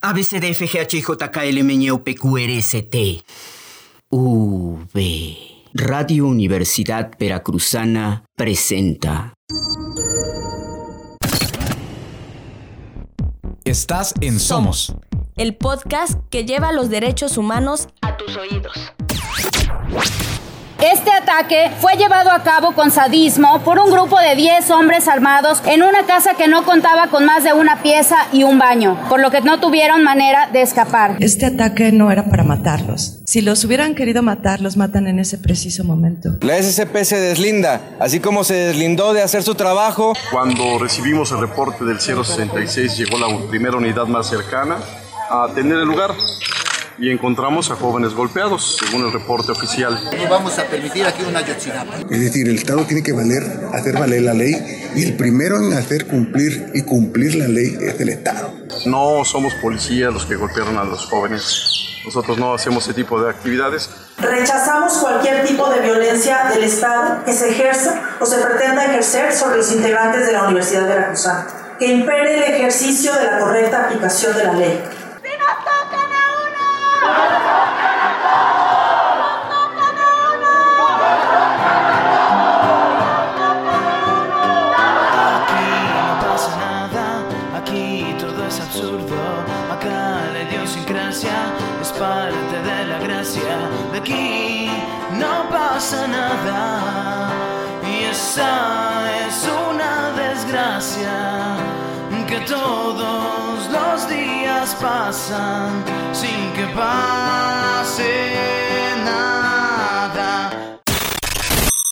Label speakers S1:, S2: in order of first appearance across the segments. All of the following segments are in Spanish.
S1: ABCDFGHJKLMNOPQRST. V. Radio Universidad Veracruzana presenta.
S2: Estás en Somos,
S3: el podcast que lleva los derechos humanos a tus oídos.
S4: Este ataque fue llevado a cabo con sadismo por un grupo de 10 hombres armados en una casa que no contaba con más de una pieza y un baño, por lo que no tuvieron manera de escapar.
S5: Este ataque no era para matarlos. Si los hubieran querido matar, los matan en ese preciso momento.
S6: La SCP se deslinda, así como se deslindó de hacer su trabajo.
S7: Cuando recibimos el reporte del 066 llegó la primera unidad más cercana a atender el lugar y encontramos a jóvenes golpeados, según el reporte oficial.
S8: No vamos a permitir aquí una Yotzinapa.
S9: Es decir, el Estado tiene que valer, hacer valer la ley y el primero en hacer cumplir y cumplir la ley es el Estado.
S7: No somos policías los que golpearon a los jóvenes. Nosotros no hacemos ese tipo de actividades.
S10: Rechazamos cualquier tipo de violencia del Estado que se ejerza o se pretenda ejercer sobre los integrantes de la Universidad de Veracruzana, que impere el ejercicio de la correcta aplicación de la ley.
S11: Pasan sin que pase nada.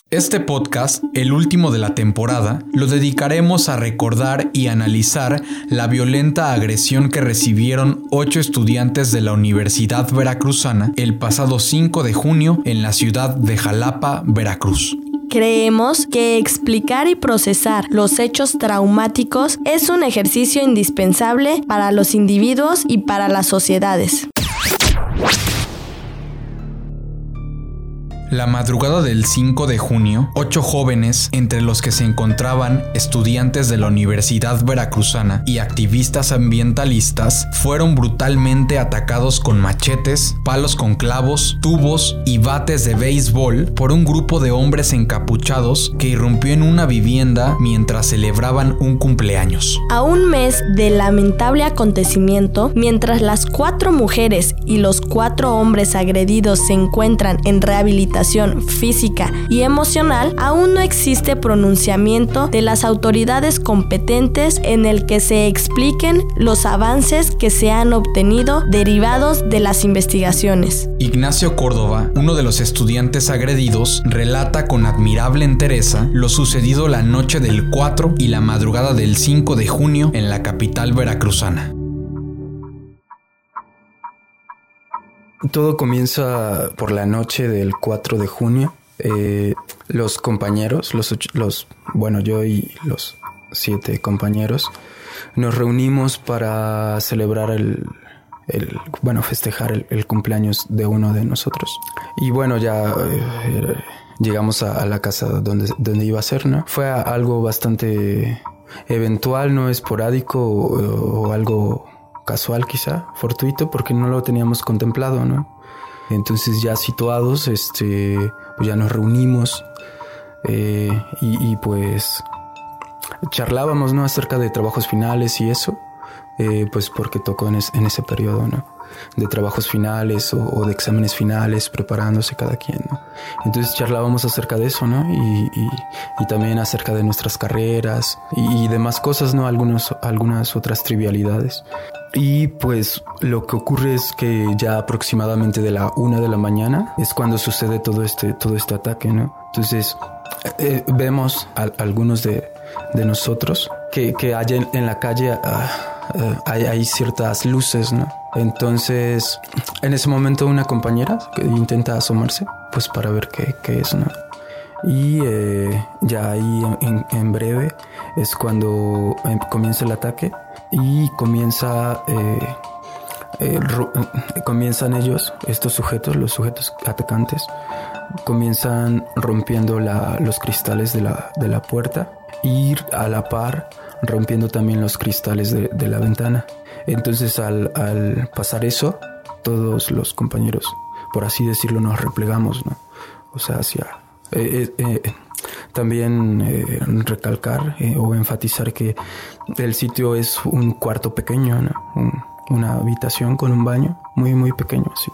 S2: Este podcast, el último de la temporada, lo dedicaremos a recordar y analizar la violenta agresión que recibieron ocho estudiantes de la Universidad Veracruzana el pasado 5 de junio en la ciudad de Jalapa, Veracruz.
S3: Creemos que explicar y procesar los hechos traumáticos es un ejercicio indispensable para los individuos y para las sociedades.
S2: La madrugada del 5 de junio, ocho jóvenes, entre los que se encontraban estudiantes de la Universidad Veracruzana y activistas ambientalistas, fueron brutalmente atacados con machetes, palos con clavos, tubos y bates de béisbol por un grupo de hombres encapuchados que irrumpió en una vivienda mientras celebraban un cumpleaños.
S3: A un mes del lamentable acontecimiento, mientras las cuatro mujeres y los cuatro hombres agredidos se encuentran en rehabilitación, física y emocional, aún no existe pronunciamiento de las autoridades competentes en el que se expliquen los avances que se han obtenido derivados de las investigaciones.
S2: Ignacio Córdoba, uno de los estudiantes agredidos, relata con admirable entereza lo sucedido la noche del 4 y la madrugada del 5 de junio en la capital veracruzana.
S12: Todo comienza por la noche del 4 de junio. Eh, los compañeros, los, los, bueno, yo y los siete compañeros, nos reunimos para celebrar el, bueno, festejar el, cumpleaños de uno de nosotros. Y bueno, ya eh, llegamos a, la casa donde, donde iba a ser, ¿no? Fue algo bastante eventual, no esporádico o algo casual quizá, fortuito, porque no lo teníamos contemplado, ¿no? Entonces ya situados, este, pues ya nos reunimos eh, y, pues charlábamos, ¿no? Acerca de trabajos finales y eso, eh, pues porque tocó en, ese periodo, ¿no? De trabajos finales o, de exámenes finales, preparándose cada quien. Entonces charlábamos acerca de eso, ¿no? Y, también acerca de nuestras carreras y, demás cosas, ¿no? Algunos, algunas otras trivialidades. Y pues lo que ocurre es que ya aproximadamente de la una de la mañana es cuando sucede todo este, todo este ataque, ¿no? Entonces eh, vemos a, algunos de, de, nosotros que, que hay en, la calle ah, hay, hay, ciertas luces, ¿no? Entonces en ese momento una compañera que intenta asomarse pues para ver qué, qué es, ¿no? Y eh, ya ahí en, en, breve es cuando em, comienza el ataque y comienza eh, eh, comienzan ellos, estos sujetos, los sujetos atacantes, comienzan rompiendo los cristales de la, de la puerta y a la par rompiendo también los cristales de, la ventana. Entonces al, pasar eso, todos los compañeros, por así decirlo, nos replegamos, ¿no? O sea, hacia... Eh, eh, eh, también recalcar o enfatizar que el sitio es un cuarto pequeño, ¿no? Un- una habitación con un baño muy muy pequeño, sí.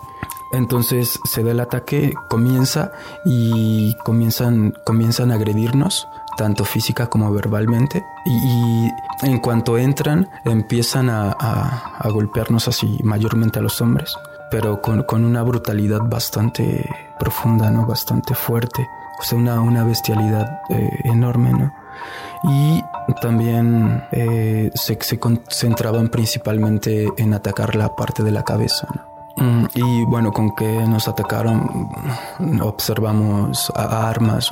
S12: Entonces se da el ataque, comienza y comienzan, comienzan a agredirnos, tanto física como verbalmente. Y, en cuanto entran, empiezan a, golpearnos así, mayormente a los hombres, pero con, con una brutalidad bastante profunda, ¿no? Bastante fuerte. O sea, una, una bestialidad eh, enorme, ¿no? Y también eh, se, se concentraban principalmente en atacar la parte de la cabeza, ¿no? Mm, Y bueno, con que nos atacaron, observamos armas.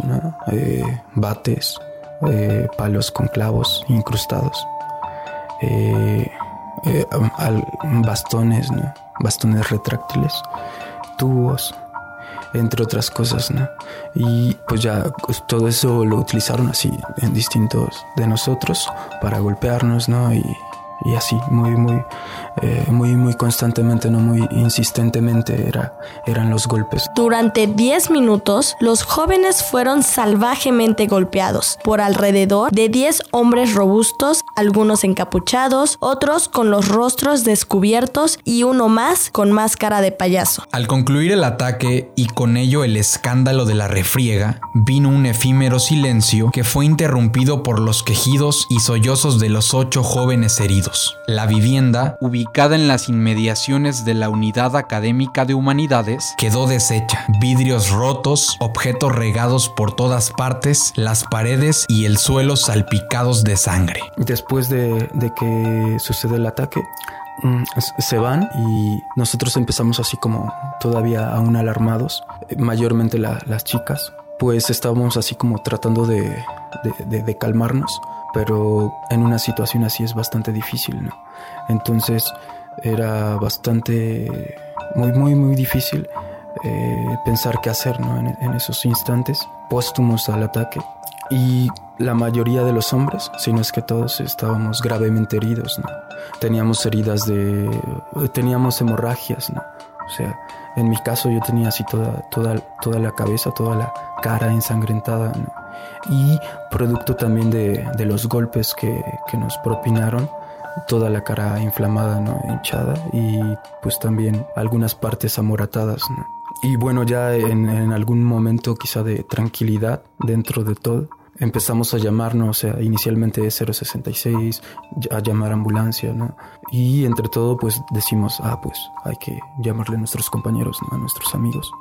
S12: Eh, bates, eh, palos con clavos incrustados, eh, al- bastones, bastones retráctiles, tubos, entre otras cosas. Y pues ya pues, todo eso lo utilizaron así en distintos de nosotros para golpearnos, ¿no? Y, y así, muy, muy, eh, muy, muy constantemente, no muy insistentemente era, eran los golpes.
S3: Durante 10 minutos, los jóvenes fueron salvajemente golpeados por alrededor de 10 hombres robustos, algunos encapuchados, otros con los rostros descubiertos y uno más con máscara de payaso.
S2: Al concluir el ataque y con ello el escándalo de la refriega, vino un efímero silencio que fue interrumpido por los quejidos y sollozos de los ocho jóvenes heridos. La vivienda, ubicada en las inmediaciones de la Unidad Académica de Humanidades, quedó deshecha. Vidrios rotos, objetos regados por todas partes, las paredes y el suelo salpicados de sangre.
S12: Después de, que sucede el ataque, mm, se van y nosotros empezamos así como todavía aún alarmados, eh, mayormente la- las chicas, pues estábamos así como tratando de calmarnos, pero en una situación así es bastante difícil, ¿no? Entonces era bastante, muy, muy, muy difícil eh, pensar qué hacer, ¿no? En, en esos instantes póstumos al ataque. Y la mayoría de los hombres, si no es que todos, estábamos gravemente heridos, ¿no? Teníamos heridas de... teníamos hemorragias, ¿no? O sea, en mi caso yo tenía así toda, toda, toda la cabeza, toda la cara ensangrentada, ¿no? Y producto también de, de los golpes que, que nos propinaron, toda la cara inflamada, ¿no? Hinchada y pues también algunas partes amoratadas. Y bueno, ya en, algún momento quizá de tranquilidad dentro de todo, empezamos a llamarnos, o sea, inicialmente 066, a llamar ambulancia, ¿no? Y entre todo, pues decimos, ah, pues hay que llamarle a nuestros compañeros. A nuestros amigos,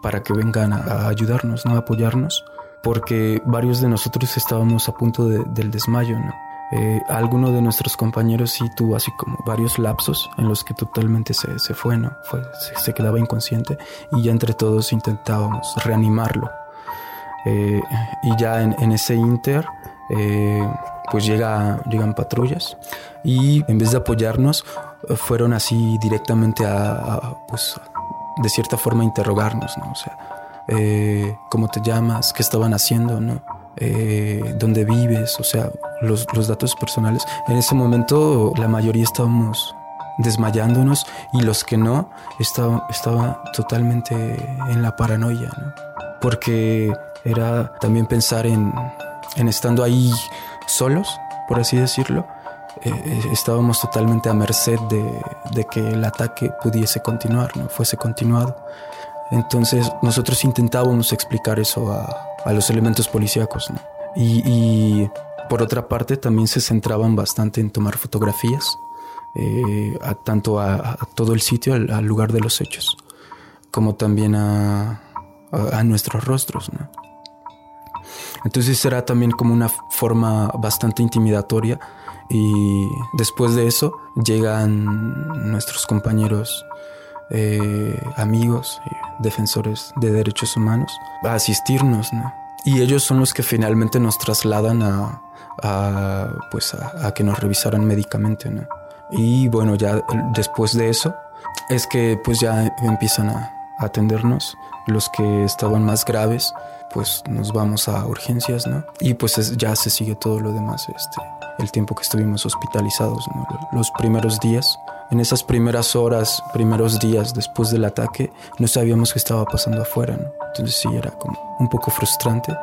S12: para que vengan a, a ayudarnos, ¿no? A apoyarnos, porque varios de nosotros estábamos a punto de- del desmayo, ¿no? Eh, alguno de nuestros compañeros sí tuvo así como varios lapsos en los que totalmente se, se fue, ¿no? Se, quedaba inconsciente y ya entre todos intentábamos reanimarlo. Eh, y ya en, ese inter, eh, pues llega, llegan patrullas y en vez de apoyarnos, fueron así directamente a, a, pues, de cierta forma, interrogarnos, ¿no? O sea, eh, ¿cómo te llamas? ¿Qué estaban haciendo, no? Eh, ¿Dónde vives? O sea, los, los datos personales. En ese momento, la mayoría estábamos desmayándonos y los que no estaba, estaba totalmente en la paranoia, ¿no? Porque era también pensar en, en estando ahí solos, por así decirlo, eh, eh, estábamos totalmente a merced de, de que el ataque pudiese continuar, ¿no? fuese continuado. Entonces nosotros intentábamos explicar eso a, los elementos policíacos. Y, por otra parte también se centraban bastante en tomar fotografías, eh, a, tanto a, todo el sitio, al, lugar de los hechos, como también a, nuestros rostros. Entonces era también como una forma bastante intimidatoria y después de eso llegan nuestros compañeros eh, amigos, eh, defensores de derechos humanos a asistirnos, ¿no? Y ellos son los que finalmente nos trasladan a, a pues a, a, que nos revisaran médicamente, ¿no? Y bueno, ya después de eso es que pues ya empiezan a, atendernos. Los que estaban más graves, pues nos vamos a urgencias, ¿no? Y pues ya se sigue todo lo demás, este, el tiempo que estuvimos hospitalizados, ¿no? Los primeros días, en esas primeras horas, primeros días después del ataque, no sabíamos qué estaba pasando afuera, ¿no? Entonces sí, era como un poco frustrante,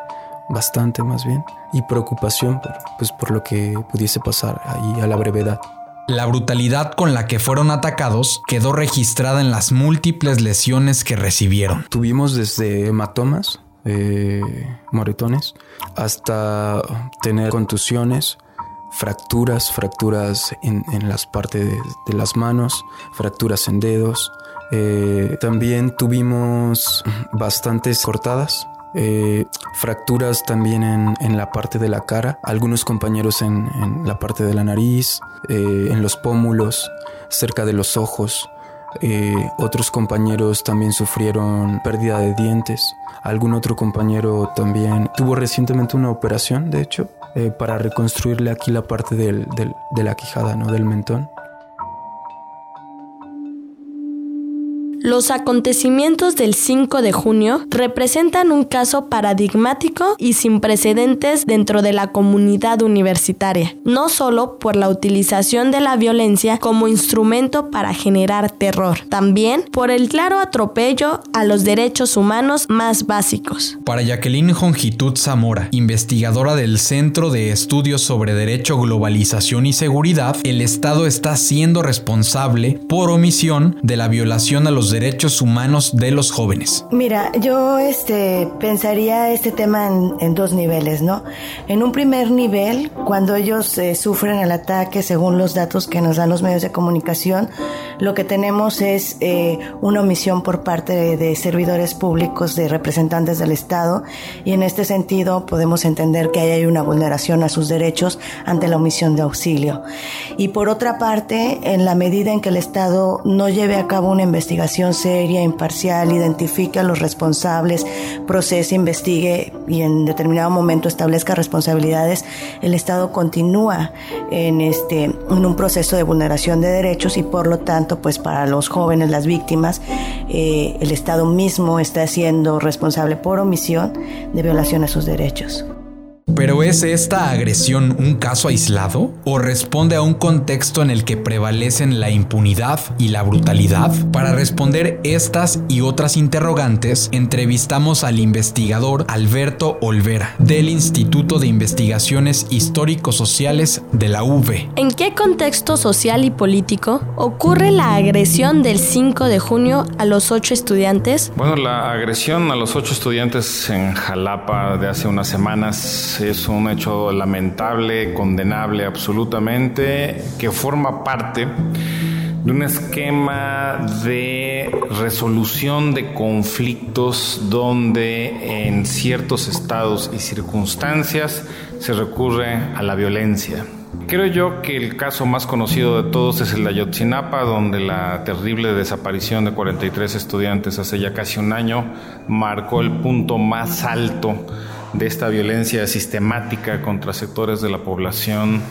S12: bastante más bien, y preocupación por, pues, por lo que pudiese pasar ahí a la brevedad.
S2: La brutalidad con la que fueron atacados quedó registrada en las múltiples lesiones que recibieron.
S12: Tuvimos desde hematomas, eh, moretones, hasta tener contusiones, fracturas, fracturas en, las partes de, las manos, fracturas en dedos. Eh, también tuvimos bastantes cortadas, eh, fracturas también en, la parte de la cara, algunos compañeros en, la parte de la nariz, eh, en los pómulos, cerca de los ojos. Otros compañeros también sufrieron pérdida de dientes. Algún otro compañero también tuvo recientemente una operación, de hecho, eh, para reconstruirle aquí la parte del, de la quijada, ¿no? Del mentón.
S3: Los acontecimientos del 5 de junio representan un caso paradigmático y sin precedentes dentro de la comunidad universitaria, no solo por la utilización de la violencia como instrumento para generar terror, también por el claro atropello a los derechos humanos más básicos.
S2: Para Jacqueline Jongitud Zamora, investigadora del Centro de Estudios sobre Derecho, Globalización y Seguridad, el Estado está siendo responsable por omisión de la violación a los derechos humanos de los jóvenes?
S13: Mira, yo este, pensaría este tema en, dos niveles, ¿no? En un primer nivel, cuando ellos eh, sufren el ataque, según los datos que nos dan los medios de comunicación, lo que tenemos es eh, una omisión por parte de, de servidores públicos, de representantes del Estado, y en este sentido podemos entender que hay una vulneración a sus derechos ante la omisión de auxilio. Y por otra parte, en la medida en que el Estado no lleve a cabo una investigación, seria, imparcial, identifique a los responsables, procese, investigue y en determinado momento establezca responsabilidades, el Estado continúa en, este, en un proceso de vulneración de derechos y por lo tanto, pues para los jóvenes, las víctimas, eh, el Estado mismo está siendo responsable por omisión de violación a sus derechos.
S2: ¿Pero es esta agresión un caso aislado o responde a un contexto en el que prevalecen la impunidad y la brutalidad? Para responder estas y otras interrogantes, entrevistamos al investigador Alberto Olvera del Instituto de Investigaciones Histórico-Sociales de la UV.
S3: ¿En qué contexto social y político ocurre la agresión del 5 de junio a los ocho estudiantes?
S14: Bueno, la agresión a los ocho estudiantes en Jalapa de hace unas semanas es un hecho lamentable, condenable absolutamente, que forma parte de un esquema de resolución de conflictos donde en ciertos estados y circunstancias se recurre a la violencia. Creo yo que el caso más conocido de todos es el de Ayotzinapa, donde la terrible desaparición de 43 estudiantes hace ya casi un año marcó el punto más alto de esta violencia sistemática contra sectores de la población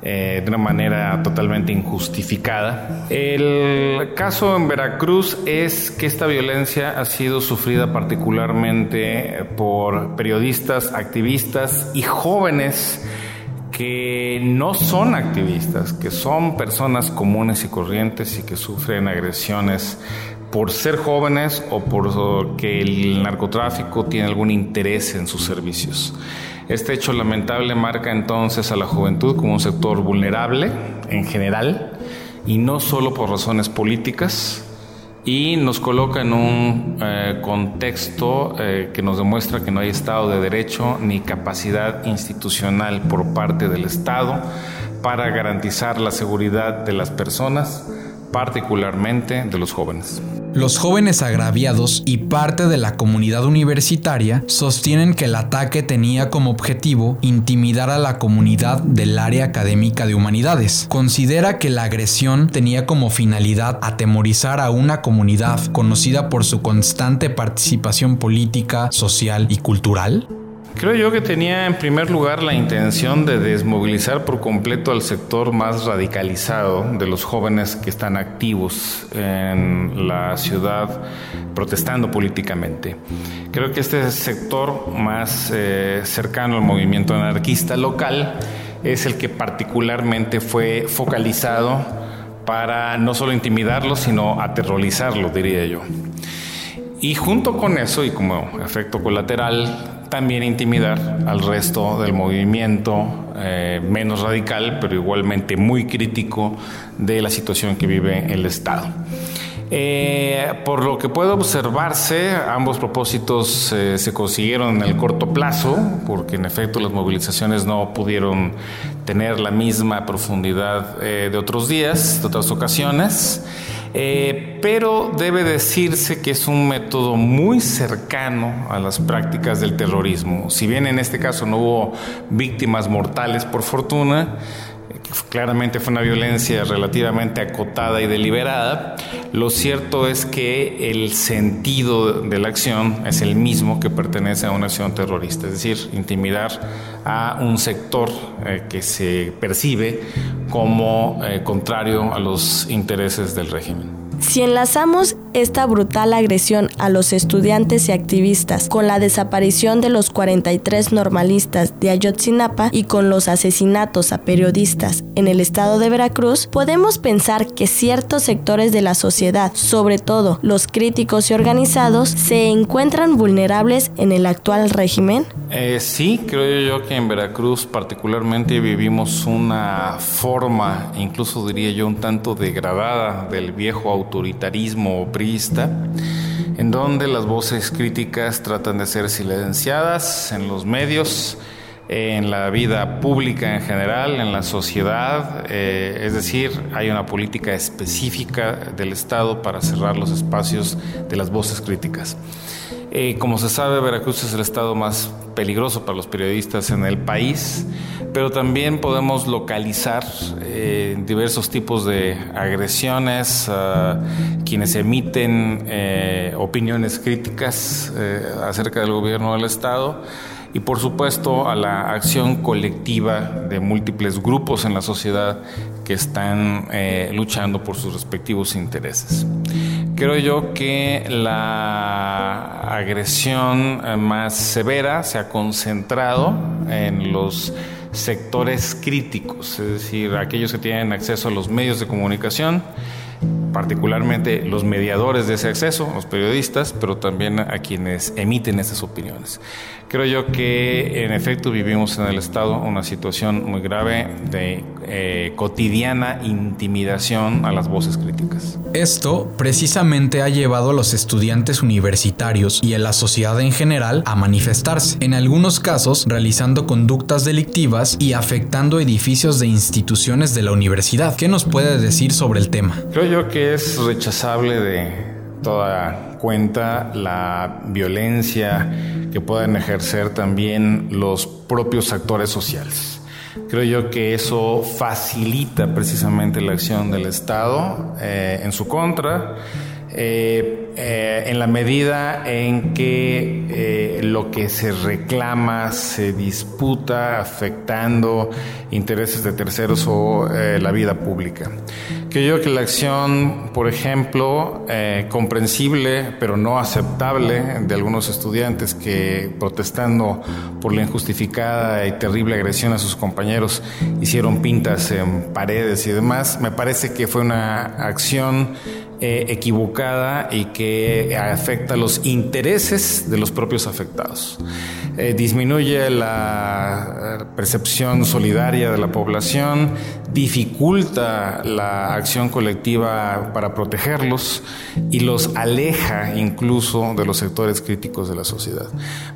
S14: eh, de una manera totalmente injustificada. El caso en Veracruz es que esta violencia ha sido sufrida particularmente por periodistas, activistas y jóvenes que no son activistas, que son personas comunes y corrientes y que sufren agresiones por ser jóvenes o porque el narcotráfico tiene algún interés en sus servicios. Este hecho lamentable marca entonces a la juventud como un sector vulnerable en general y no solo por razones políticas y nos coloca en un eh, contexto eh, que nos demuestra que no hay Estado de Derecho ni capacidad institucional por parte del Estado para garantizar la seguridad de las personas particularmente de los jóvenes.
S2: Los jóvenes agraviados y parte de la comunidad universitaria sostienen que el ataque tenía como objetivo intimidar a la comunidad del área académica de humanidades. Considera que la agresión tenía como finalidad atemorizar a una comunidad conocida por su constante participación política, social y cultural.
S14: Creo yo que tenía en primer lugar la intención de desmovilizar por completo al sector más radicalizado de los jóvenes que están activos en la ciudad protestando políticamente. Creo que este sector más eh, cercano al movimiento anarquista local es el que particularmente fue focalizado para no solo intimidarlo, sino aterrorizarlo, diría yo. Y junto con eso, y como efecto colateral, también intimidar al resto del movimiento eh, menos radical, pero igualmente muy crítico de la situación que vive el Estado. Eh, por lo que puede observarse, ambos propósitos eh, se consiguieron en el corto plazo, porque en efecto las movilizaciones no pudieron tener la misma profundidad de otros días, de otras ocasiones. Eh, pero debe decirse que es un método muy cercano a las prácticas del terrorismo. Si bien en este caso no hubo víctimas mortales por fortuna, claramente fue una violencia relativamente acotada y deliberada, lo cierto es que el sentido de la acción es el mismo que pertenece a una acción terrorista, es decir, intimidar a un sector eh, que se percibe como eh, contrario a los intereses del régimen.
S3: Si enlazamos esta brutal agresión a los estudiantes y activistas con la desaparición de los 43 normalistas de Ayotzinapa y con los asesinatos a periodistas en el estado de Veracruz, podemos pensar que ciertos sectores de la sociedad, sobre todo los críticos y organizados, se encuentran vulnerables en el actual régimen?
S14: Eh, sí, creo yo que en Veracruz particularmente vivimos una forma, incluso diría yo un tanto degradada del viejo autoritarismo en donde las voces críticas tratan de ser silenciadas en los medios, en la vida pública en general, en la sociedad, eh, es decir, hay una política específica del Estado para cerrar los espacios de las voces críticas. Eh, como se sabe, Veracruz es el estado más peligroso para los periodistas en el país, pero también podemos localizar eh, diversos tipos de agresiones a quienes emiten eh, opiniones críticas acerca del gobierno del estado y por supuesto a la acción colectiva de múltiples grupos en la sociedad que están luchando por sus respectivos intereses. Creo yo que la agresión eh, más severa se ha concentrado en los sectores críticos, es decir, aquellos que tienen acceso a los medios de comunicación, particularmente los mediadores de ese acceso, los periodistas, pero también a quienes emiten esas opiniones. Creo yo que en efecto vivimos en el Estado una situación muy grave de eh, cotidiana intimidación a las voces críticas.
S2: Esto precisamente ha llevado a los estudiantes universitarios y a la sociedad en general a manifestarse, en algunos casos realizando conductas delictivas y afectando edificios de instituciones de la universidad. ¿Qué nos puede decir sobre el tema?
S14: Creo yo que es rechazable de toda cuenta la violencia que puedan ejercer también los propios actores sociales. Creo yo que eso facilita precisamente la acción del Estado eh, en su contra eh, eh, en la medida en que eh, lo que se reclama se disputa afectando intereses de terceros o la vida pública. Creo que la acción, por ejemplo, comprensible pero no aceptable de algunos estudiantes que protestando por la injustificada y terrible agresión a sus compañeros hicieron pintas en paredes y demás, me parece que fue una acción eh, equivocada y que afecta los intereses de los propios afectados. Eh, disminuye la percepción solidaria de la población, dificulta la acción colectiva para protegerlos y los aleja incluso de los sectores críticos de la sociedad.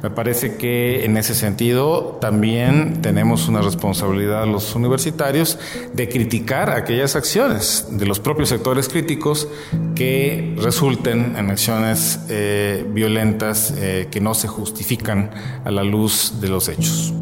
S14: Me parece que en ese sentido también tenemos una responsabilidad los universitarios de criticar aquellas acciones de los propios sectores críticos que resulten en acciones eh, violentas eh, que no se justifican a la luz de los hechos.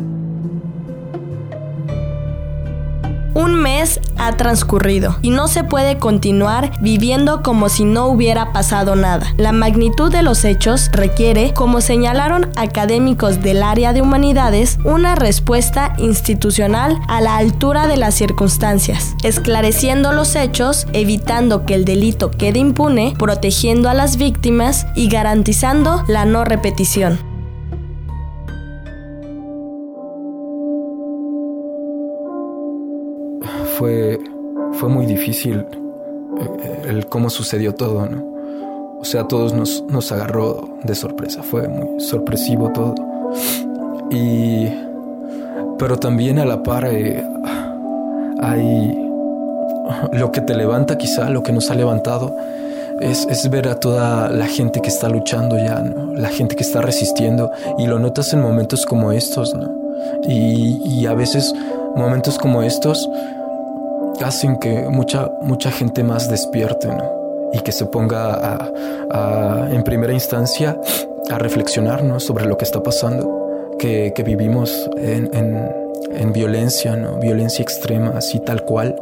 S3: Mes ha transcurrido y no se puede continuar viviendo como si no hubiera pasado nada. La magnitud de los hechos requiere, como señalaron académicos del área de humanidades, una respuesta institucional a la altura de las circunstancias, esclareciendo los hechos, evitando que el delito quede impune, protegiendo a las víctimas y garantizando la no repetición.
S12: Fue, fue muy difícil eh, el cómo sucedió todo, ¿no? O sea, todos nos, nos agarró de sorpresa, fue muy sorpresivo todo. Y... Pero también a la par eh, hay... Lo que te levanta quizá, lo que nos ha levantado, es, es, ver a toda la gente que está luchando ya, ¿no? La gente que está resistiendo y lo notas en momentos como estos, ¿no? Y, y a veces momentos como estos hacen que mucha, mucha gente más despierte, ¿no? Y que se ponga a, a, en primera instancia a reflexionar, ¿no? Sobre lo que está pasando, que, que vivimos en, en, en, violencia, ¿no? Violencia extrema, así tal cual.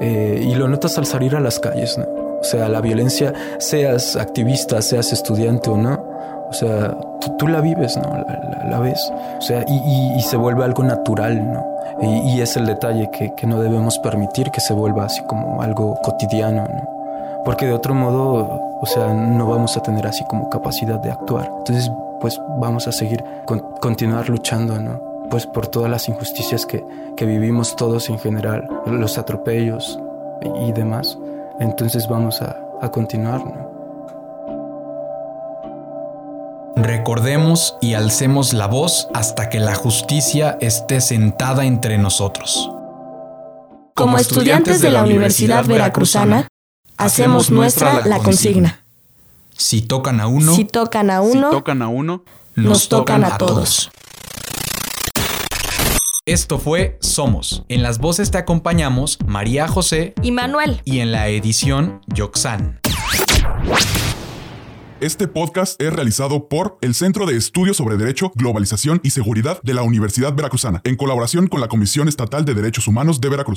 S12: Eh, y lo notas al salir a las calles, ¿no? O sea, la violencia, seas activista, seas estudiante o no, o sea, tú, tú la vives, ¿no? La, la, la, ves. O sea, y, y, y, se vuelve algo natural, ¿no? Y, es el detalle que, que, no debemos permitir que se vuelva así como algo cotidiano, ¿no? Porque de otro modo, o sea, no vamos a tener así como capacidad de actuar. Entonces, pues vamos a seguir, con, continuar luchando, ¿no? Pues por todas las injusticias que, que vivimos todos en general, los atropellos y, y demás. Entonces vamos a, a continuar, ¿no?
S2: Recordemos y alcemos la voz hasta que la justicia esté sentada entre nosotros.
S3: Como estudiantes de la Universidad Veracruzana, hacemos nuestra la consigna.
S2: Si tocan a uno,
S3: si tocan a uno,
S15: si tocan a uno
S3: nos tocan a todos.
S2: Esto fue Somos. En las voces te acompañamos María José
S3: y Manuel.
S2: Y en la edición Yoxan.
S16: Este podcast es realizado por el Centro de Estudios sobre Derecho, Globalización y Seguridad de la Universidad Veracruzana, en colaboración con la Comisión Estatal de Derechos Humanos de Veracruz.